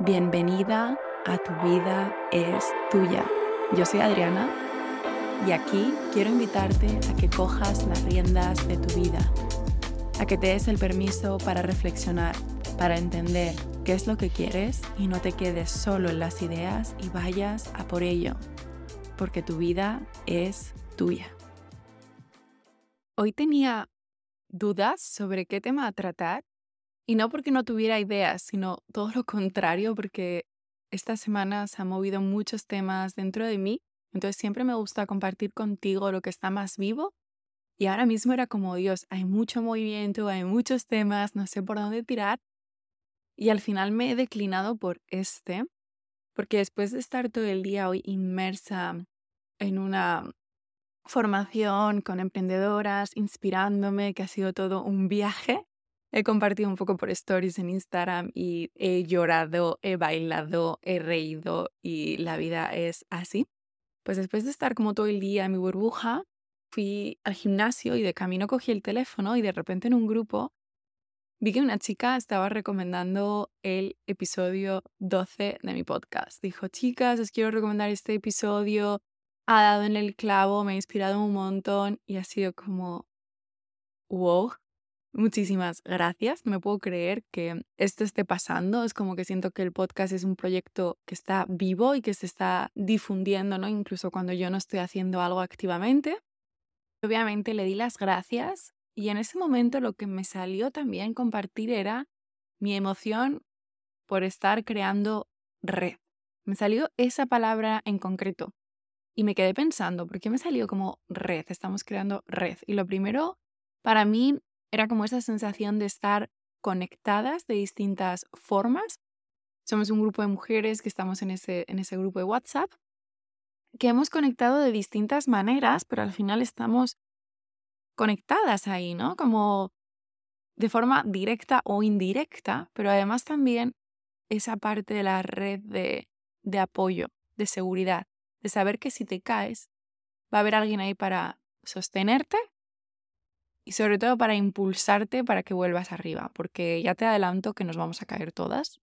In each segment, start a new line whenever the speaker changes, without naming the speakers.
Bienvenida a Tu vida es tuya. Yo soy Adriana y aquí quiero invitarte a que cojas las riendas de tu vida, a que te des el permiso para reflexionar, para entender qué es lo que quieres y no te quedes solo en las ideas y vayas a por ello, porque tu vida es tuya. Hoy tenía dudas sobre qué tema tratar y no porque no tuviera ideas, sino todo lo contrario, porque esta semana se han movido muchos temas dentro de mí, entonces siempre me gusta compartir contigo lo que está más vivo. Y ahora mismo era como, Dios, hay mucho movimiento, hay muchos temas, no sé por dónde tirar. Y al final me he declinado por este, porque después de estar todo el día hoy inmersa en una formación con emprendedoras, inspirándome, que ha sido todo un viaje, He compartido un poco por stories en Instagram y he llorado, he bailado, he reído y la vida es así. Pues después de estar como todo el día en mi burbuja, fui al gimnasio y de camino cogí el teléfono y de repente en un grupo vi que una chica estaba recomendando el episodio 12 de mi podcast. Dijo, chicas, os quiero recomendar este episodio, ha dado en el clavo, me ha inspirado un montón y ha sido como, wow, Muchísimas gracias. Me puedo creer que esto esté pasando. Es como que siento que el podcast es un proyecto que está vivo y que se está difundiendo, ¿no? Incluso cuando yo no estoy haciendo algo activamente. Obviamente le di las gracias y en ese momento lo que me salió también compartir era mi emoción por estar creando red. Me salió esa palabra en concreto y me quedé pensando, ¿por qué me salió como red? Estamos creando red. Y lo primero para mí era como esa sensación de estar conectadas de distintas formas. Somos un grupo de mujeres que estamos en ese, en ese grupo de WhatsApp, que hemos conectado de distintas maneras, pero al final estamos conectadas ahí, ¿no? Como de forma directa o indirecta, pero además también esa parte de la red de, de apoyo, de seguridad, de saber que si te caes, va a haber alguien ahí para sostenerte y sobre todo para impulsarte para que vuelvas arriba, porque ya te adelanto que nos vamos a caer todas.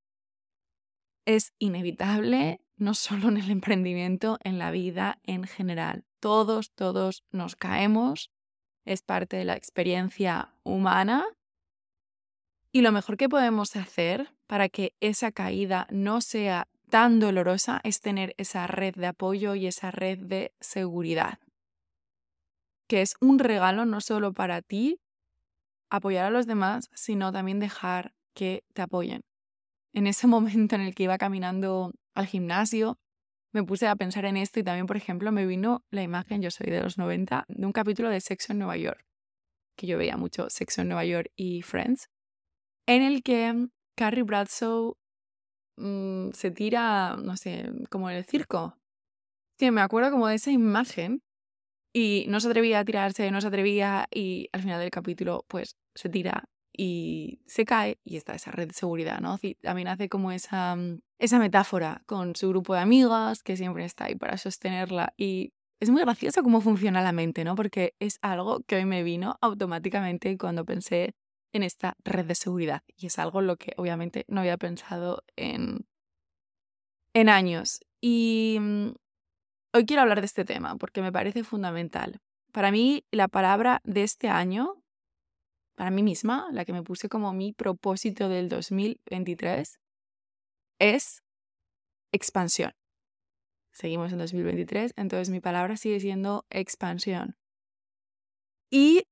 Es inevitable, no solo en el emprendimiento, en la vida en general. Todos, todos nos caemos, es parte de la experiencia humana. Y lo mejor que podemos hacer para que esa caída no sea tan dolorosa es tener esa red de apoyo y esa red de seguridad que es un regalo no solo para ti apoyar a los demás, sino también dejar que te apoyen. En ese momento en el que iba caminando al gimnasio, me puse a pensar en esto y también, por ejemplo, me vino la imagen, yo soy de los 90, de un capítulo de Sexo en Nueva York, que yo veía mucho Sexo en Nueva York y Friends, en el que Carrie Bradshaw mm, se tira, no sé, como en el circo. Sí, me acuerdo como de esa imagen y no se atrevía a tirarse, no se atrevía y al final del capítulo pues se tira y se cae y está esa red de seguridad, ¿no? también hace como esa, mm, esa metáfora con su grupo de amigas que siempre está ahí para sostenerla y es muy gracioso cómo funciona la mente, ¿no? Porque es algo que hoy me vino automáticamente cuando pensé en esta red de seguridad y es algo lo que obviamente no había pensado en, en años. Y mm, Hoy quiero hablar de este tema porque me parece fundamental. Para mí, la palabra de este año, para mí misma, la que me puse como mi propósito del 2023, es expansión. Seguimos en 2023, entonces mi palabra sigue siendo expansión. Y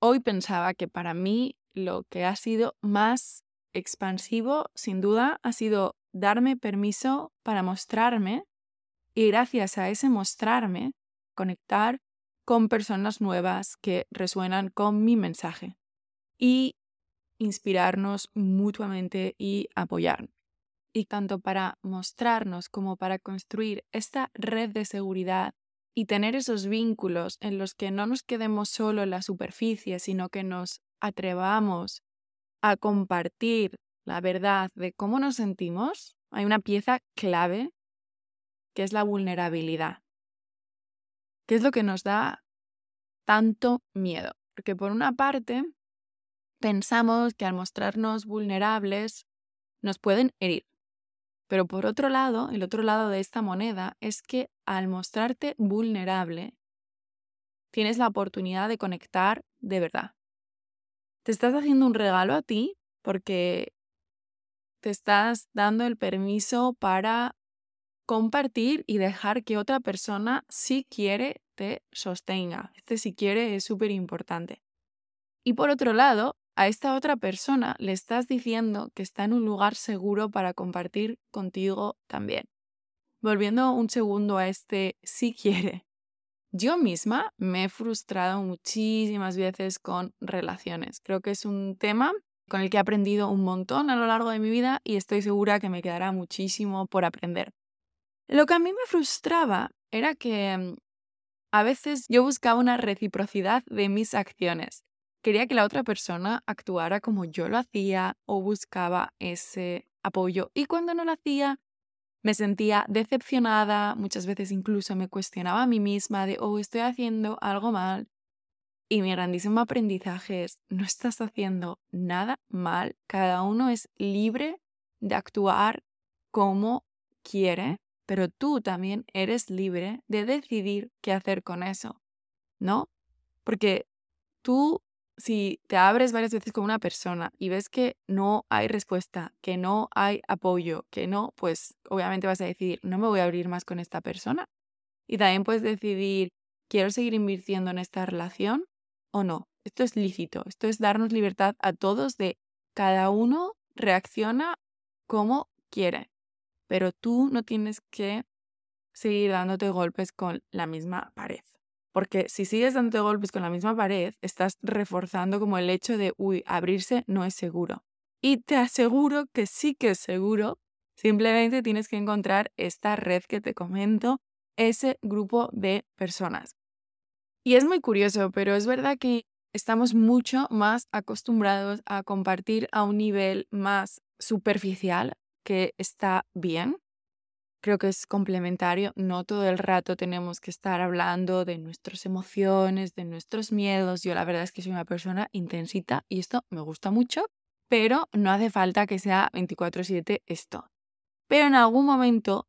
hoy pensaba que para mí lo que ha sido más expansivo, sin duda, ha sido darme permiso para mostrarme y gracias a ese mostrarme, conectar con personas nuevas que resuenan con mi mensaje y inspirarnos mutuamente y apoyarnos. Y tanto para mostrarnos como para construir esta red de seguridad y tener esos vínculos en los que no nos quedemos solo en la superficie, sino que nos atrevamos a compartir la verdad de cómo nos sentimos, hay una pieza clave que es la vulnerabilidad. ¿Qué es lo que nos da tanto miedo? Porque por una parte, pensamos que al mostrarnos vulnerables nos pueden herir, Pero por otro lado, el otro lado de esta moneda es que al mostrarte vulnerable, tienes la oportunidad de conectar de verdad. Te estás haciendo un regalo a ti porque te estás dando el permiso para compartir y dejar que otra persona, si quiere, te sostenga. Este si quiere es súper importante. Y por otro lado, a esta otra persona le estás diciendo que está en un lugar seguro para compartir contigo también. Volviendo un segundo a este si quiere. Yo misma me he frustrado muchísimas veces con relaciones. Creo que es un tema con el que he aprendido un montón a lo largo de mi vida y estoy segura que me quedará muchísimo por aprender. Lo que a mí me frustraba era que mm, a veces yo buscaba una reciprocidad de mis acciones. Quería que la otra persona actuara como yo lo hacía o buscaba ese apoyo. Y cuando no lo hacía, me sentía decepcionada, muchas veces incluso me cuestionaba a mí misma de, oh, estoy haciendo algo mal. Y mi grandísimo aprendizaje es, no estás haciendo nada mal, cada uno es libre de actuar como quiere, pero tú también eres libre de decidir qué hacer con eso, ¿no? Porque tú si te abres varias veces con una persona y ves que no hay respuesta, que no hay apoyo, que no, pues obviamente vas a decidir, no me voy a abrir más con esta persona. Y también puedes decidir, quiero seguir invirtiendo en esta relación o no. Esto es lícito, esto es darnos libertad a todos de cada uno reacciona como quiere, pero tú no tienes que seguir dándote golpes con la misma pared. Porque si sigues dando golpes con la misma pared, estás reforzando como el hecho de, uy, abrirse no es seguro. Y te aseguro que sí que es seguro. Simplemente tienes que encontrar esta red que te comento, ese grupo de personas. Y es muy curioso, pero es verdad que estamos mucho más acostumbrados a compartir a un nivel más superficial, que está bien, creo que es complementario. No todo el rato tenemos que estar hablando de nuestras emociones, de nuestros miedos. Yo la verdad es que soy una persona intensita y esto me gusta mucho, pero no hace falta que sea 24/7 esto. Pero en algún momento,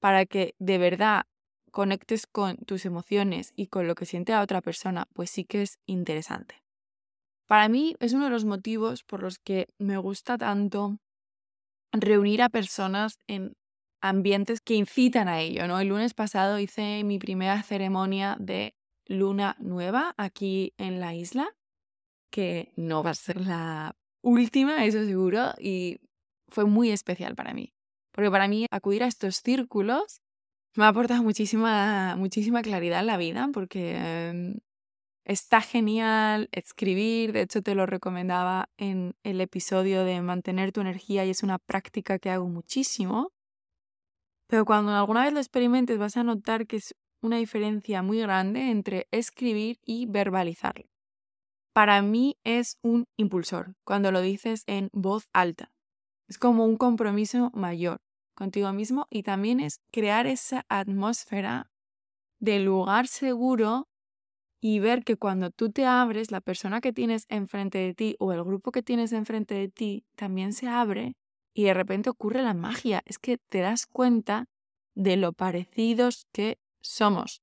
para que de verdad conectes con tus emociones y con lo que siente a otra persona, pues sí que es interesante. Para mí es uno de los motivos por los que me gusta tanto reunir a personas en ambientes que incitan a ello, ¿no? El lunes pasado hice mi primera ceremonia de luna nueva aquí en la isla, que no va a ser la última, eso seguro, y fue muy especial para mí. Porque para mí acudir a estos círculos me ha aportado muchísima, muchísima claridad en la vida, porque em, está genial escribir, de hecho te lo recomendaba en el episodio de mantener tu energía y es una práctica que hago muchísimo. Pero cuando alguna vez lo experimentes vas a notar que es una diferencia muy grande entre escribir y verbalizarlo. Para mí es un impulsor cuando lo dices en voz alta. Es como un compromiso mayor contigo mismo y también es crear esa atmósfera de lugar seguro y ver que cuando tú te abres, la persona que tienes enfrente de ti o el grupo que tienes enfrente de ti también se abre y de repente ocurre la magia. Es que te das cuenta de lo parecidos que somos,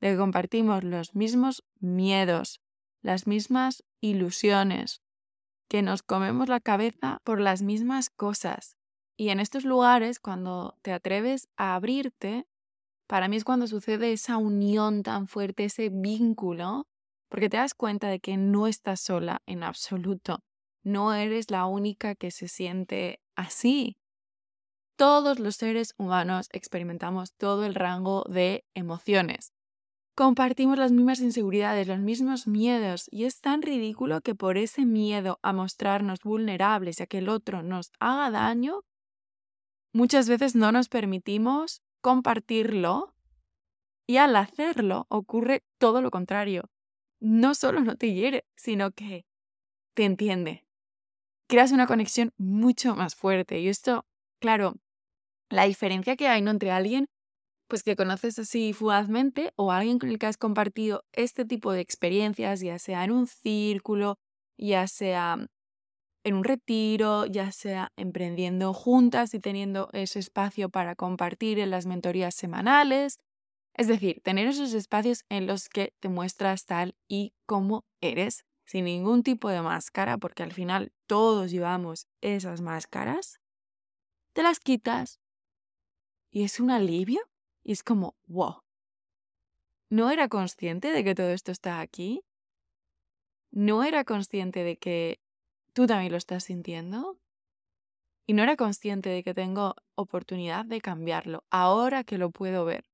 de que compartimos los mismos miedos, las mismas ilusiones, que nos comemos la cabeza por las mismas cosas. Y en estos lugares, cuando te atreves a abrirte, para mí es cuando sucede esa unión tan fuerte, ese vínculo, porque te das cuenta de que no estás sola en absoluto. No eres la única que se siente así. Todos los seres humanos experimentamos todo el rango de emociones. Compartimos las mismas inseguridades, los mismos miedos, y es tan ridículo que por ese miedo a mostrarnos vulnerables y a que el otro nos haga daño, muchas veces no nos permitimos compartirlo y al hacerlo ocurre todo lo contrario. No solo no te hiere, sino que te entiende, creas una conexión mucho más fuerte. Y esto, claro, la diferencia que hay ¿no? entre alguien pues que conoces así fugazmente o alguien con el que has compartido este tipo de experiencias, ya sea en un círculo, ya sea en un retiro, ya sea emprendiendo juntas y teniendo ese espacio para compartir en las mentorías semanales. Es decir, tener esos espacios en los que te muestras tal y como eres, sin ningún tipo de máscara, porque al final todos llevamos esas máscaras, te las quitas y es un alivio y es como, wow. No era consciente de que todo esto está aquí. No era consciente de que tú también lo estás sintiendo. Y no era consciente de que tengo oportunidad de cambiarlo, ahora que lo puedo ver.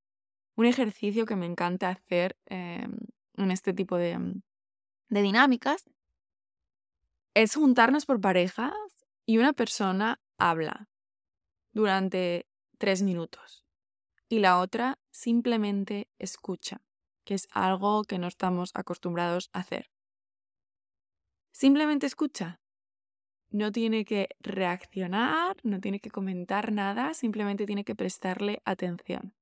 Un ejercicio que me encanta hacer em, en este tipo de, mm, de dinámicas es juntarnos por parejas y una persona habla durante tres minutos y la otra simplemente escucha, que es algo que no estamos acostumbrados a hacer. Simplemente escucha no tiene que reaccionar, no tiene que comentar nada, simplemente tiene que prestarle atención.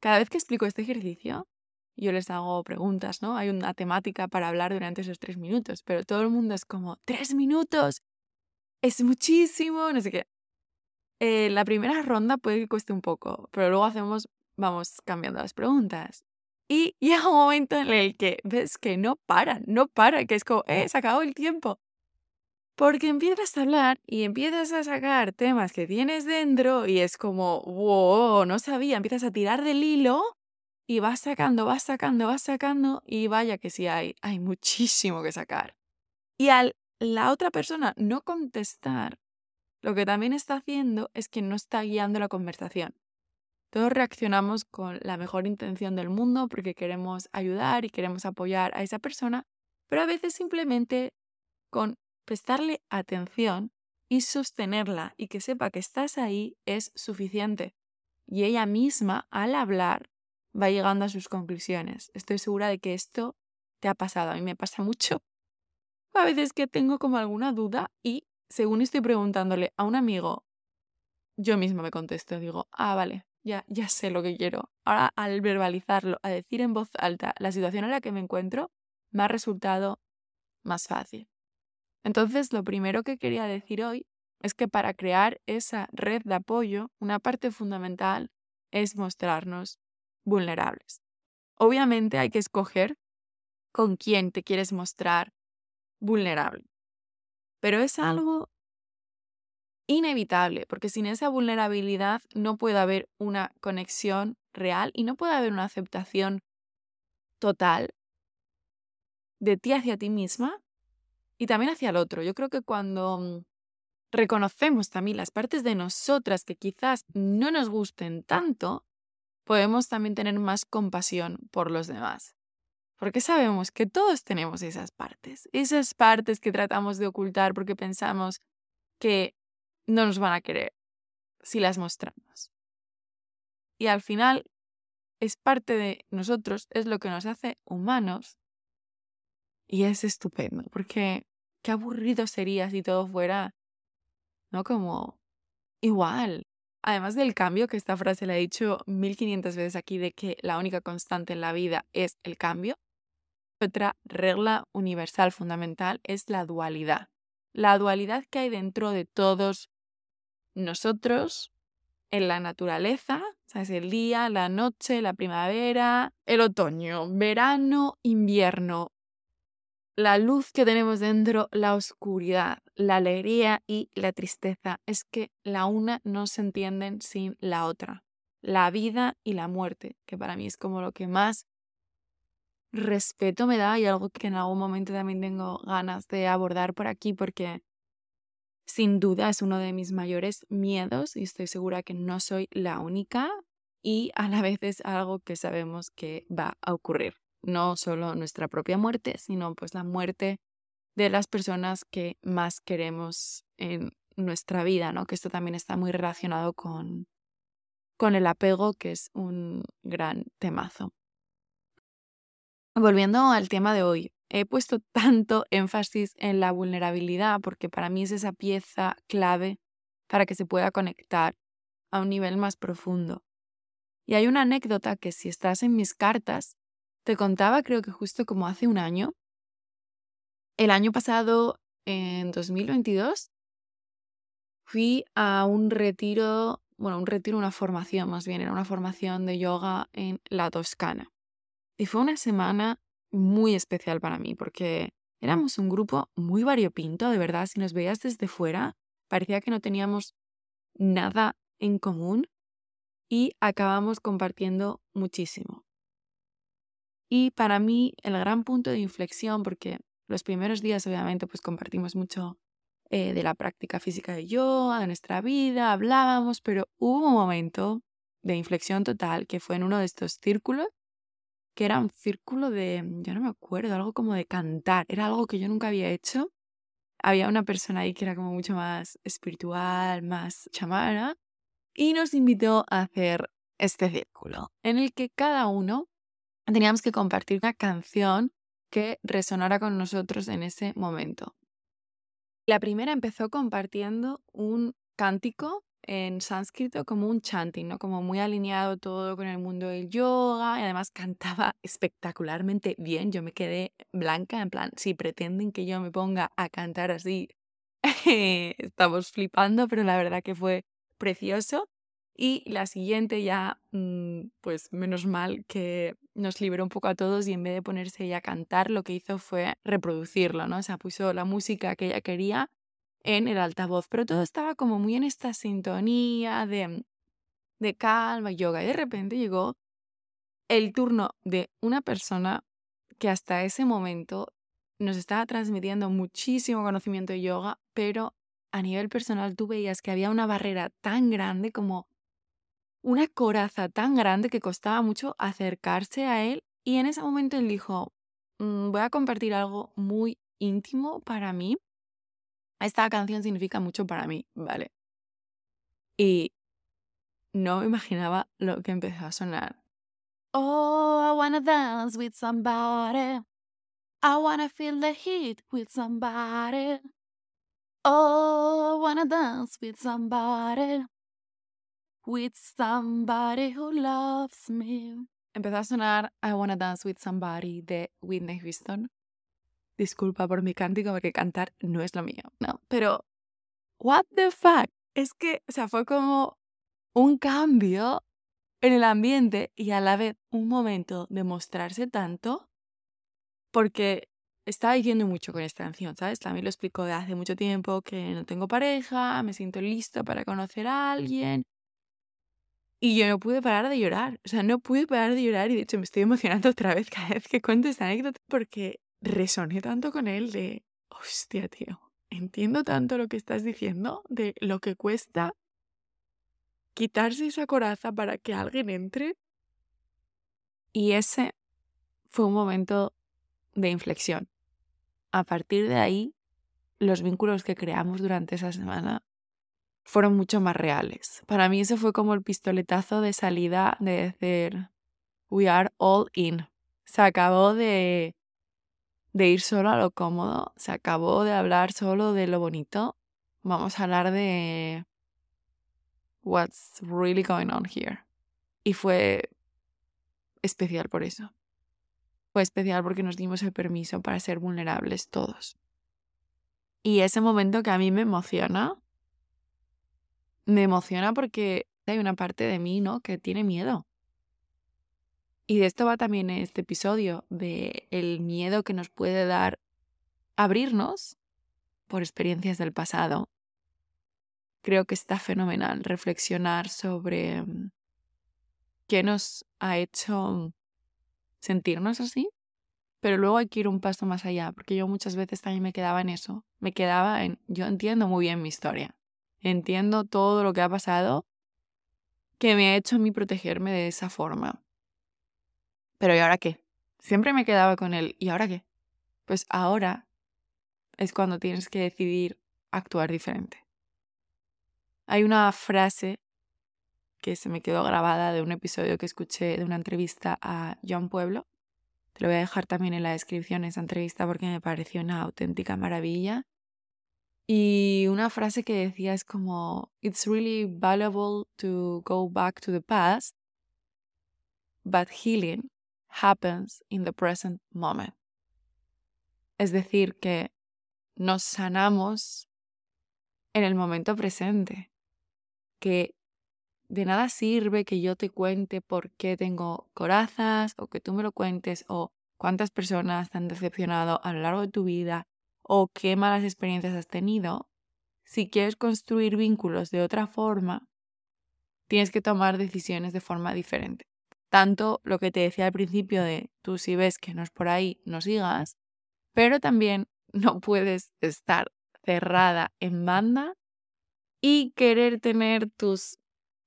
Cada vez que explico este ejercicio, yo les hago preguntas, ¿no? Hay una temática para hablar durante esos tres minutos, pero todo el mundo es como, tres minutos, es muchísimo, no sé qué. Eh, la primera ronda puede que cueste un poco, pero luego hacemos, vamos cambiando las preguntas. Y llega un momento en el que ves que no paran, no paran, que es como, eh, se acabó el tiempo. Porque empiezas a hablar y empiezas a sacar temas que tienes dentro y es como, wow, no sabía, empiezas a tirar del hilo y vas sacando, vas sacando, vas sacando y vaya que sí hay, hay muchísimo que sacar. Y al la otra persona no contestar, lo que también está haciendo es que no está guiando la conversación. Todos reaccionamos con la mejor intención del mundo porque queremos ayudar y queremos apoyar a esa persona, pero a veces simplemente con prestarle atención y sostenerla y que sepa que estás ahí es suficiente. Y ella misma, al hablar, va llegando a sus conclusiones. Estoy segura de que esto te ha pasado. A mí me pasa mucho. A veces que tengo como alguna duda y según estoy preguntándole a un amigo, yo misma me contesto, digo, ah, vale, ya, ya sé lo que quiero. Ahora al verbalizarlo, a decir en voz alta la situación en la que me encuentro, me ha resultado más fácil. Entonces, lo primero que quería decir hoy es que para crear esa red de apoyo, una parte fundamental es mostrarnos vulnerables. Obviamente hay que escoger con quién te quieres mostrar vulnerable, pero es algo inevitable, porque sin esa vulnerabilidad no puede haber una conexión real y no puede haber una aceptación total de ti hacia ti misma y también hacia el otro. Yo creo que cuando mm, reconocemos también las partes de nosotras que quizás no nos gusten tanto, podemos también tener más compasión por los demás. Porque sabemos que todos tenemos esas partes, esas partes que tratamos de ocultar porque pensamos que no nos van a querer si las mostramos. Y al final es parte de nosotros, es lo que nos hace humanos. Y es estupendo, porque qué aburrido sería si todo fuera, ¿no? Como igual. Además del cambio, que esta frase la he dicho 1500 veces aquí, de que la única constante en la vida es el cambio. Otra regla universal fundamental es la dualidad. La dualidad que hay dentro de todos nosotros, en la naturaleza, ¿sabes? El día, la noche, la primavera, el otoño, verano, invierno, la luz que tenemos dentro, la oscuridad, la alegría y la tristeza. Es que la una no se entienden sin la otra. La vida y la muerte, que para mí es como lo que más respeto me da y algo que en algún momento también tengo ganas de abordar por aquí porque sin duda es uno de mis mayores miedos y estoy segura que no soy la única y a la vez es algo que sabemos que va a ocurrir no solo nuestra propia muerte, sino pues la muerte de las personas que más queremos en nuestra vida, ¿no? Que esto también está muy relacionado con, con el apego, que es un gran temazo. Volviendo al tema de hoy, he puesto tanto énfasis en la vulnerabilidad porque para mí es esa pieza clave para que se pueda conectar a un nivel más profundo. Y hay una anécdota que si estás en mis cartas te contaba, creo que justo como hace un año. El año pasado en 2022 fui a un retiro, bueno, un retiro, una formación más bien, era una formación de yoga en la Toscana. Y fue una semana muy especial para mí porque éramos un grupo muy variopinto, de verdad, si nos veías desde fuera, parecía que no teníamos nada en común y acabamos compartiendo muchísimo. Y para mí el gran punto de inflexión, porque los primeros días obviamente pues compartimos mucho eh, de la práctica física de yoga, de nuestra vida, hablábamos, pero hubo un momento de inflexión total que fue en uno de estos círculos, que era un círculo de, yo no me acuerdo, algo como de cantar, era algo que yo nunca había hecho. Había una persona ahí que era como mucho más espiritual, más chamana, y nos invitó a hacer este círculo, en el que cada uno teníamos que compartir una canción que resonara con nosotros en ese momento. La primera empezó compartiendo un cántico en sánscrito como un chanting, ¿no? Como muy alineado todo con el mundo del yoga y además cantaba espectacularmente bien. Yo me quedé blanca en plan, si pretenden que yo me ponga a cantar así, estamos flipando, pero la verdad que fue precioso. Y la siguiente ya, mm, pues menos mal que nos liberó un poco a todos y en vez de ponerse ella a cantar, lo que hizo fue reproducirlo, ¿no? O sea, puso la música que ella quería en el altavoz, pero todo estaba como muy en esta sintonía de, de calma, yoga. Y de repente llegó el turno de una persona que hasta ese momento nos estaba transmitiendo muchísimo conocimiento de yoga, pero a nivel personal tú veías que había una barrera tan grande como una coraza tan grande que costaba mucho acercarse a él y en ese momento él dijo, mm, voy a compartir algo muy íntimo para mí. Esta canción significa mucho para mí, ¿vale? Y no me imaginaba lo que empezó a sonar. Oh, I wanna dance with somebody. I wanna feel the heat with somebody. Oh, I wanna dance with somebody with somebody who loves me. Empezó a sonar I Wanna Dance with Somebody de Whitney Houston. Disculpa por mi cántico porque cantar no es lo mío, ¿no? Pero, what the fuck? Es que, o sea, fue como un cambio en el ambiente y a la vez un momento de mostrarse tanto porque estaba diciendo mucho con esta canción, ¿sabes? También lo explico de hace mucho tiempo que no tengo pareja, me siento listo para conocer a alguien y yo no pude parar de llorar. O sea, no pude parar de llorar y de hecho me estoy emocionando otra vez cada vez que cuento esta anécdota porque resoné tanto con él de, hostia, tío, entiendo tanto lo que estás diciendo, de lo que cuesta quitarse esa coraza para que alguien entre. Y ese fue un momento de inflexión. A partir de ahí, los vínculos que creamos durante esa semana fueron mucho más reales. Para mí eso fue como el pistoletazo de salida de decir, we are all in. Se acabó de, de ir solo a lo cómodo, se acabó de hablar solo de lo bonito. Vamos a hablar de what's really going on here. Y fue especial por eso. Fue especial porque nos dimos el permiso para ser vulnerables todos. Y ese momento que a mí me emociona me emociona porque hay una parte de mí, ¿no? Que tiene miedo. Y de esto va también este episodio, de el miedo que nos puede dar abrirnos por experiencias del pasado. Creo que está fenomenal reflexionar sobre mm, qué nos ha hecho sentirnos así, pero luego hay que ir un paso más allá, porque yo muchas veces también me quedaba en eso, me quedaba en, yo entiendo muy bien mi historia, entiendo todo lo que ha pasado que me ha hecho a mí protegerme de esa forma. Pero ¿y ahora qué? Siempre me quedaba con él. ¿Y ahora qué? Pues ahora es cuando tienes que decidir actuar diferente. Hay una frase que se me quedó grabada de un episodio que escuché de una entrevista a John Pueblo. Te lo voy a dejar también en la descripción esa entrevista porque me pareció una auténtica maravilla. Y una frase que decía es como, It's really valuable to go back to the past, but healing happens in the present moment. Es decir, que nos sanamos en el momento presente. Que de nada sirve que yo te cuente por qué tengo corazas o que tú me lo cuentes o cuántas personas te han decepcionado a lo largo de tu vida o qué malas experiencias has tenido. Si quieres construir vínculos de otra forma, tienes que tomar decisiones de forma diferente. Tanto lo que te decía al principio de tú si ves que no es por ahí, no sigas, pero también no puedes estar cerrada en banda y querer tener tus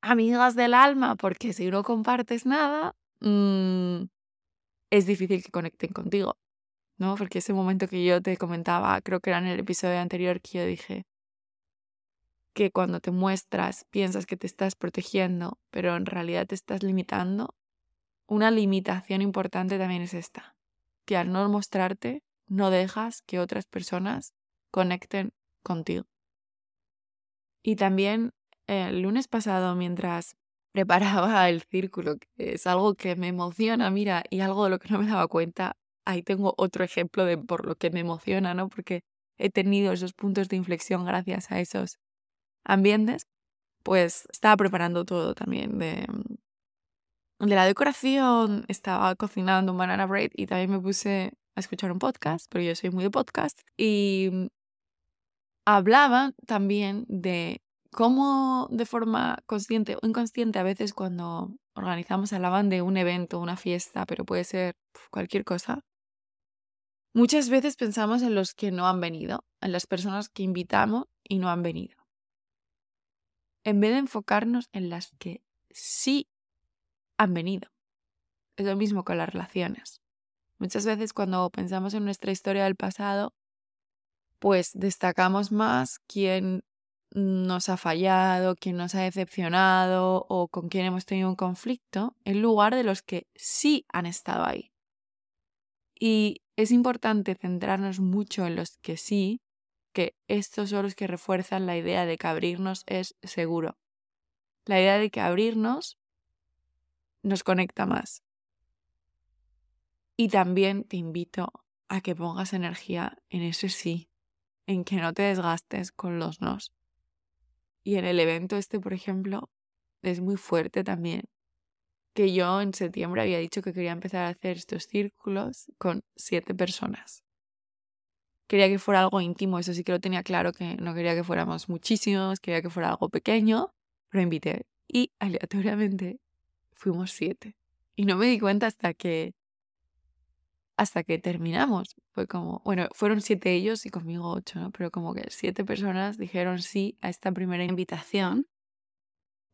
amigas del alma, porque si no compartes nada, mm, es difícil que conecten contigo, ¿no? Porque ese momento que yo te comentaba, creo que era en el episodio anterior que yo dije que cuando te muestras piensas que te estás protegiendo, pero en realidad te estás limitando. Una limitación importante también es esta, que al no mostrarte no dejas que otras personas conecten contigo. Y también el lunes pasado, mientras preparaba el círculo, que es algo que me emociona, mira, y algo de lo que no me daba cuenta, ahí tengo otro ejemplo de por lo que me emociona, ¿no? Porque he tenido esos puntos de inflexión gracias a esos ambientes, pues estaba preparando todo también de, de la decoración, estaba cocinando un banana bread y también me puse a escuchar un podcast, pero yo soy muy de podcast, y hablaba también de cómo de forma consciente o inconsciente a veces cuando organizamos alaban de un evento, una fiesta, pero puede ser cualquier cosa, muchas veces pensamos en los que no han venido, en las personas que invitamos y no han venido. En vez de enfocarnos en las que sí han venido. Es lo mismo con las relaciones. Muchas veces cuando pensamos en nuestra historia del pasado, pues destacamos más quién nos ha fallado, quién nos ha decepcionado o con quién hemos tenido un conflicto, en lugar de los que sí han estado ahí. Y es importante centrarnos mucho en los que sí, que estos son los que refuerzan la idea de que abrirnos es seguro. La idea de que abrirnos nos conecta más. Y también te invito a que pongas energía en ese sí, en que no te desgastes con los nos. Y en el evento este, por ejemplo, es muy fuerte también. Que yo en septiembre había dicho que quería empezar a hacer estos círculos con siete personas. Quería que fuera algo íntimo, eso sí que lo tenía claro, que no quería que fuéramos muchísimos, quería que fuera algo pequeño, pero invité. Y aleatoriamente fuimos siete. Y no me di cuenta hasta que hasta que terminamos. Fue como, bueno, fueron siete ellos y conmigo ocho, ¿no? Pero como que siete personas dijeron sí a esta primera invitación.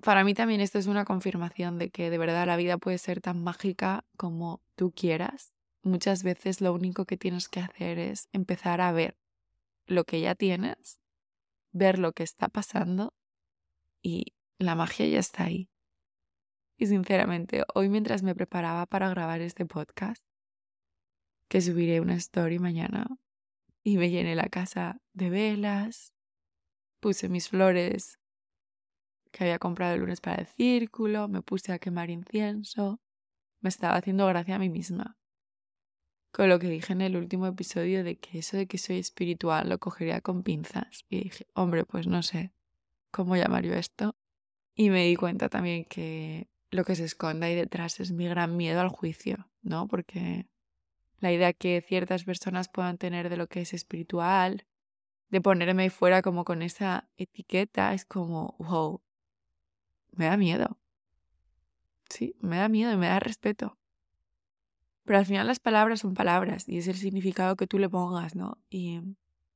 Para mí también esto es una confirmación de que de verdad la vida puede ser tan mágica como tú quieras. Muchas veces lo único que tienes que hacer es empezar a ver lo que ya tienes, ver lo que está pasando y la magia ya está ahí. Y sinceramente, hoy mientras me preparaba para grabar este podcast, que subiré una story mañana. Y me llené la casa de velas, puse mis flores que había comprado el lunes para el círculo, me puse a quemar incienso, me estaba haciendo gracia a mí misma. Con lo que dije en el último episodio de que eso de que soy espiritual lo cogería con pinzas. Y dije, hombre, pues no sé cómo llamar yo esto. Y me di cuenta también que lo que se esconde ahí detrás es mi gran miedo al juicio, ¿no? Porque la idea que ciertas personas puedan tener de lo que es espiritual, de ponerme fuera como con esa etiqueta, es como, wow, me da miedo. Sí, me da miedo y me da respeto. Pero al final las palabras son palabras y es el significado que tú le pongas, ¿no? Y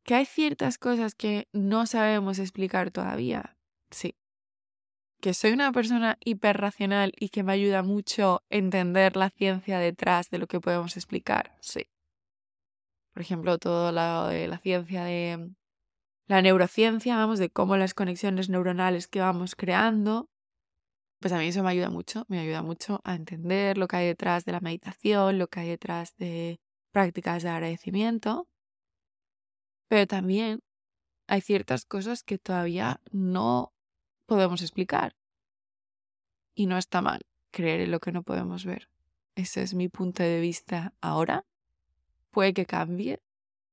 que hay ciertas cosas que no sabemos explicar todavía. Sí, que soy una persona hiperracional y que me ayuda mucho entender la ciencia detrás de lo que podemos explicar, sí. Por ejemplo, todo lo de la ciencia de la neurociencia, vamos, de cómo las conexiones neuronales que vamos creando, pues a mí eso me ayuda mucho, me ayuda mucho a entender lo que hay detrás de la meditación, lo que hay detrás de prácticas de agradecimiento, pero también hay ciertas cosas que todavía no podemos explicar. Y no está mal creer en lo que no podemos ver. Ese es mi punto de vista ahora. Puede que cambie,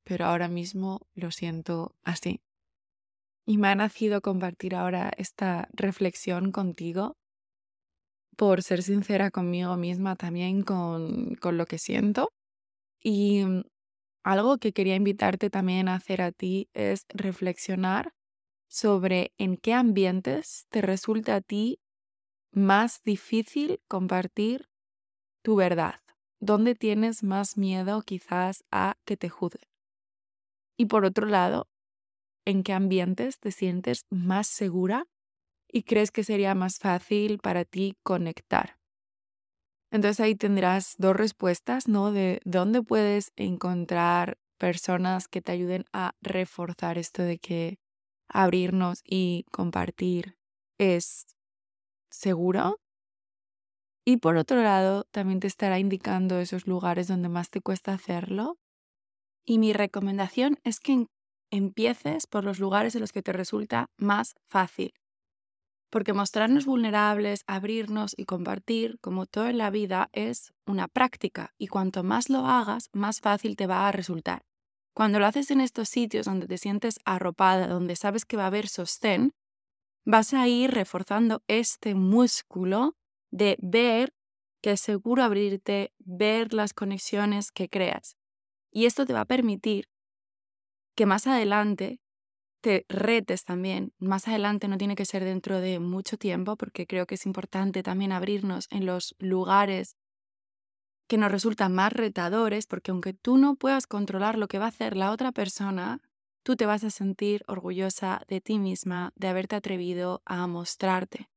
pero ahora mismo lo siento así. Y me ha nacido compartir ahora esta reflexión contigo por ser sincera conmigo misma también con, con lo que siento. Y mm, algo que quería invitarte también a hacer a ti es reflexionar sobre en qué ambientes te resulta a ti más difícil compartir tu verdad, dónde tienes más miedo quizás a que te juzguen. Y por otro lado, en qué ambientes te sientes más segura y crees que sería más fácil para ti conectar. Entonces ahí tendrás dos respuestas, ¿no? De dónde puedes encontrar personas que te ayuden a reforzar esto de que abrirnos y compartir es seguro. Y por otro lado, también te estará indicando esos lugares donde más te cuesta hacerlo. Y mi recomendación es que empieces por los lugares en los que te resulta más fácil. Porque mostrarnos vulnerables, abrirnos y compartir, como todo en la vida, es una práctica y cuanto más lo hagas, más fácil te va a resultar. Cuando lo haces en estos sitios donde te sientes arropada, donde sabes que va a haber sostén, vas a ir reforzando este músculo de ver que es seguro abrirte, ver las conexiones que creas. Y esto te va a permitir que más adelante te retes también. Más adelante no tiene que ser dentro de mucho tiempo, porque creo que es importante también abrirnos en los lugares que nos resultan más retadores, porque aunque tú no puedas controlar lo que va a hacer la otra persona, tú te vas a sentir orgullosa de ti misma, de haberte atrevido a mostrarte.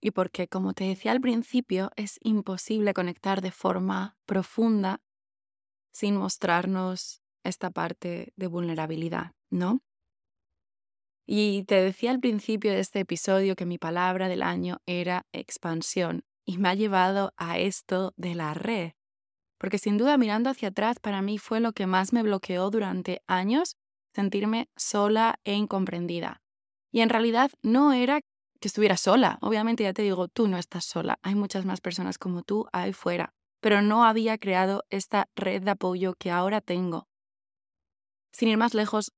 Y porque, como te decía al principio, es imposible conectar de forma profunda sin mostrarnos esta parte de vulnerabilidad, ¿no? Y te decía al principio de este episodio que mi palabra del año era expansión y me ha llevado a esto de la red. Porque sin duda mirando hacia atrás para mí fue lo que más me bloqueó durante años, sentirme sola e incomprendida. Y en realidad no era que estuviera sola. Obviamente ya te digo, tú no estás sola. Hay muchas más personas como tú ahí fuera. Pero no había creado esta red de apoyo que ahora tengo. Sin ir más lejos,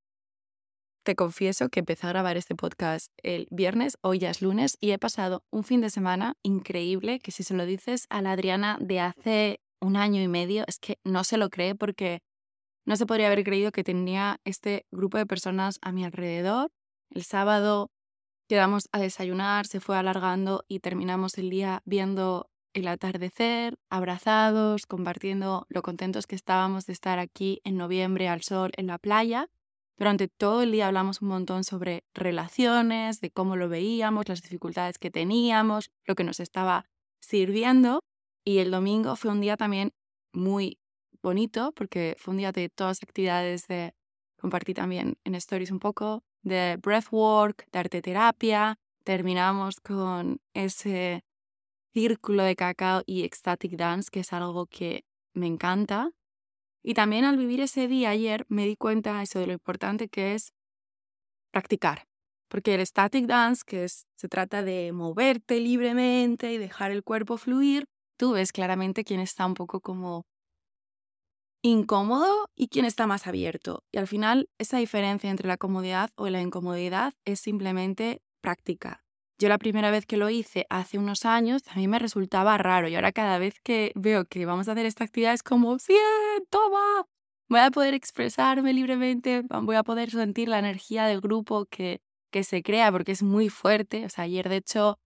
te confieso que empecé a grabar este podcast el viernes, hoy ya es lunes, y he pasado un fin de semana increíble, que si se lo dices a la Adriana de hace un año y medio, es que no se lo cree porque no se podría haber creído que tenía este grupo de personas a mi alrededor. El sábado quedamos a desayunar, se fue alargando y terminamos el día viendo el atardecer, abrazados, compartiendo lo contentos que estábamos de estar aquí en noviembre al sol en la playa. Durante todo el día hablamos un montón sobre relaciones, de cómo lo veíamos, las dificultades que teníamos, lo que nos estaba sirviendo. Y el domingo fue un día también muy bonito porque fue un día de todas actividades de compartir también en stories un poco de breathwork, de arte terapia. Terminamos con ese círculo de cacao y ecstatic dance, que es algo que me encanta. Y también al vivir ese día ayer me di cuenta eso de lo importante que es practicar. Porque el static dance, que es, se trata de moverte libremente y dejar el cuerpo fluir, tú ves claramente quién está un poco como incómodo y quién está más abierto. Y al final esa diferencia entre la comodidad o la incomodidad es simplemente práctica. Yo la primera vez que lo hice hace unos años, a mí me resultaba raro y ahora cada vez que veo que vamos a hacer esta actividad es como, sí, toma, voy a poder expresarme libremente, voy a poder sentir la energía del grupo que, que se crea porque es muy fuerte. O sea, ayer de hecho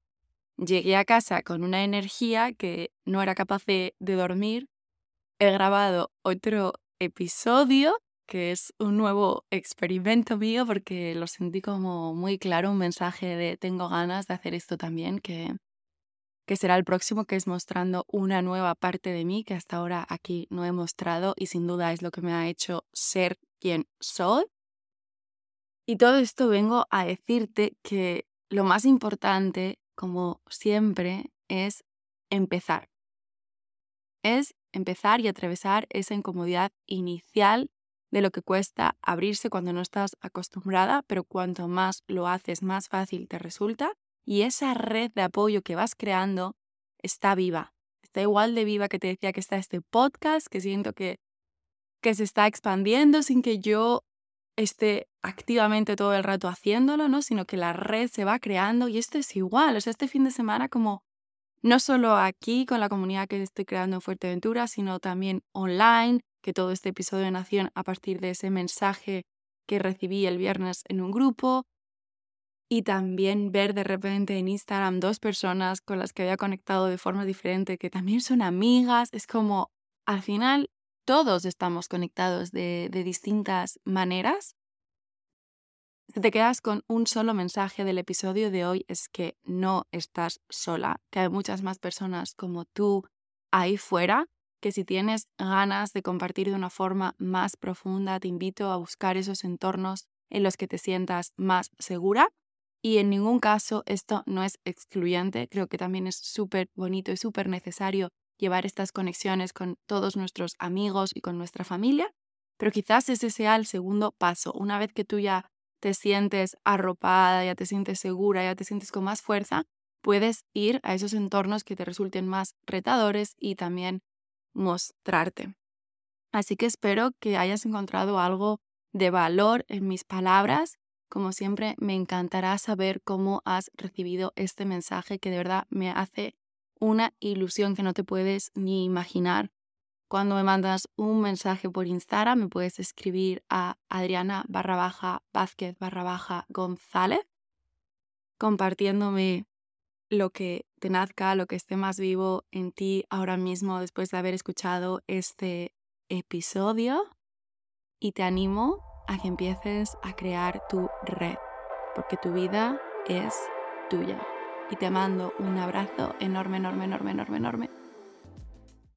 llegué a casa con una energía que no era capaz de dormir. He grabado otro episodio que es un nuevo experimento mío porque lo sentí como muy claro, un mensaje de tengo ganas de hacer esto también, que, que será el próximo, que es mostrando una nueva parte de mí que hasta ahora aquí no he mostrado y sin duda es lo que me ha hecho ser quien soy. Y todo esto vengo a decirte que lo más importante, como siempre, es empezar. Es empezar y atravesar esa incomodidad inicial de lo que cuesta abrirse cuando no estás acostumbrada, pero cuanto más lo haces, más fácil te resulta. Y esa red de apoyo que vas creando está viva. Está igual de viva que te decía que está este podcast, que siento que que se está expandiendo sin que yo esté activamente todo el rato haciéndolo, ¿no? Sino que la red se va creando y esto es igual. O sea, este fin de semana como no solo aquí con la comunidad que estoy creando en Fuerteventura, sino también online, que todo este episodio nació a partir de ese mensaje que recibí el viernes en un grupo y también ver de repente en Instagram dos personas con las que había conectado de forma diferente, que también son amigas, es como al final todos estamos conectados de, de distintas maneras. Si te quedas con un solo mensaje del episodio de hoy es que no estás sola, que hay muchas más personas como tú ahí fuera que si tienes ganas de compartir de una forma más profunda, te invito a buscar esos entornos en los que te sientas más segura. Y en ningún caso esto no es excluyente, creo que también es súper bonito y súper necesario llevar estas conexiones con todos nuestros amigos y con nuestra familia, pero quizás ese sea el segundo paso. Una vez que tú ya te sientes arropada, ya te sientes segura, ya te sientes con más fuerza, puedes ir a esos entornos que te resulten más retadores y también mostrarte. Así que espero que hayas encontrado algo de valor en mis palabras. Como siempre, me encantará saber cómo has recibido este mensaje que de verdad me hace una ilusión que no te puedes ni imaginar. Cuando me mandas un mensaje por Instagram, me puedes escribir a Adriana barra baja Vázquez barra baja González, compartiéndome lo que te nazca, lo que esté más vivo en ti ahora mismo después de haber escuchado este episodio y te animo a que empieces a crear tu red, porque tu vida es tuya. Y te mando un abrazo enorme, enorme, enorme, enorme, enorme